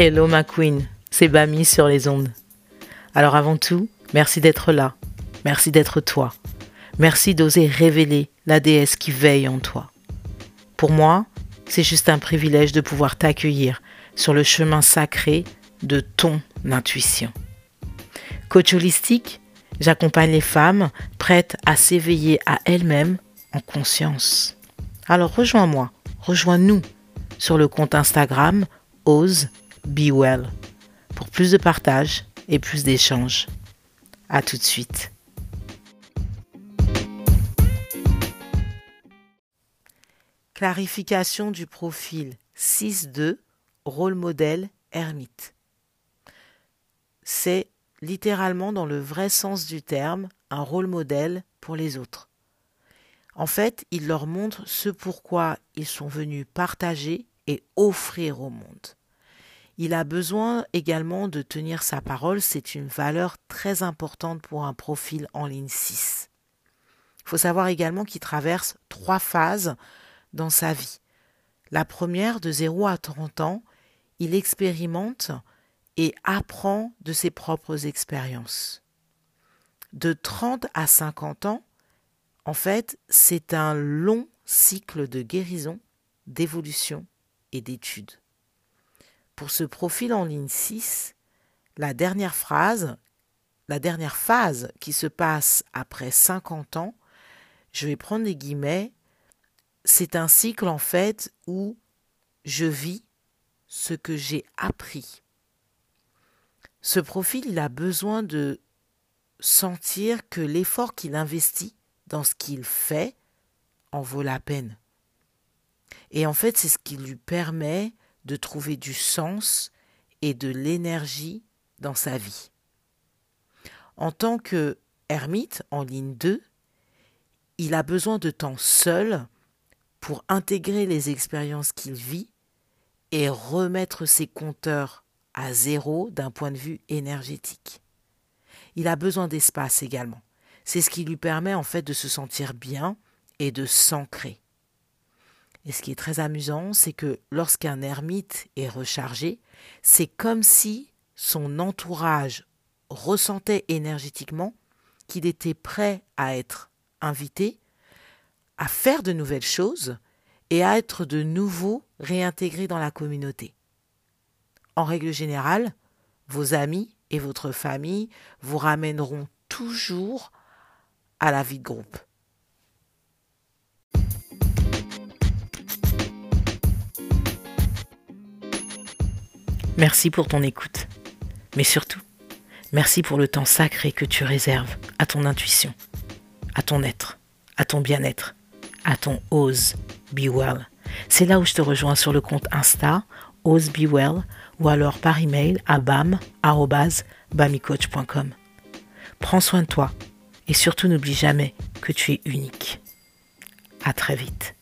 Hello ma queen, c'est Bami sur les ondes. Alors avant tout, merci d'être là, merci d'être toi, merci d'oser révéler la déesse qui veille en toi. Pour moi, c'est juste un privilège de pouvoir t'accueillir sur le chemin sacré de ton intuition. Coach holistique, j'accompagne les femmes prêtes à s'éveiller à elles-mêmes en conscience. Alors rejoins-moi, rejoins-nous sur le compte Instagram Ose Be Well pour plus de partage et plus d'échanges. À tout de suite. Clarification du profil 6.2 rôle modèle ermite. C'est littéralement dans le vrai sens du terme un rôle modèle pour les autres. En fait, il leur montre ce pourquoi ils sont venus partager et offrir au monde. Il a besoin également de tenir sa parole, c'est une valeur très importante pour un profil en ligne 6. Il faut savoir également qu'il traverse trois phases dans sa vie. La première, de 0 à 30 ans, il expérimente et apprend de ses propres expériences. De 30 à 50 ans, en fait, c'est un long cycle de guérison, d'évolution et d'études. Pour ce profil en ligne 6, la dernière phrase, la dernière phase qui se passe après 50 ans, je vais prendre les guillemets, c'est un cycle en fait où je vis ce que j'ai appris. Ce profil, il a besoin de sentir que l'effort qu'il investit dans ce qu'il fait en vaut la peine. Et en fait, c'est ce qui lui permet de trouver du sens et de l'énergie dans sa vie. En tant que ermite en ligne 2, il a besoin de temps seul pour intégrer les expériences qu'il vit et remettre ses compteurs à zéro d'un point de vue énergétique. Il a besoin d'espace également. C'est ce qui lui permet en fait de se sentir bien et de s'ancrer. Et ce qui est très amusant, c'est que lorsqu'un ermite est rechargé, c'est comme si son entourage ressentait énergétiquement qu'il était prêt à être invité, à faire de nouvelles choses et à être de nouveau réintégré dans la communauté. En règle générale, vos amis et votre famille vous ramèneront toujours à la vie de groupe. Merci pour ton écoute. Mais surtout, merci pour le temps sacré que tu réserves à ton intuition, à ton être, à ton bien-être, à ton Ose Be Well. C'est là où je te rejoins sur le compte Insta, Ose Be Well, ou alors par email à bam.bamicoach.com. Prends soin de toi et surtout n'oublie jamais que tu es unique. À très vite.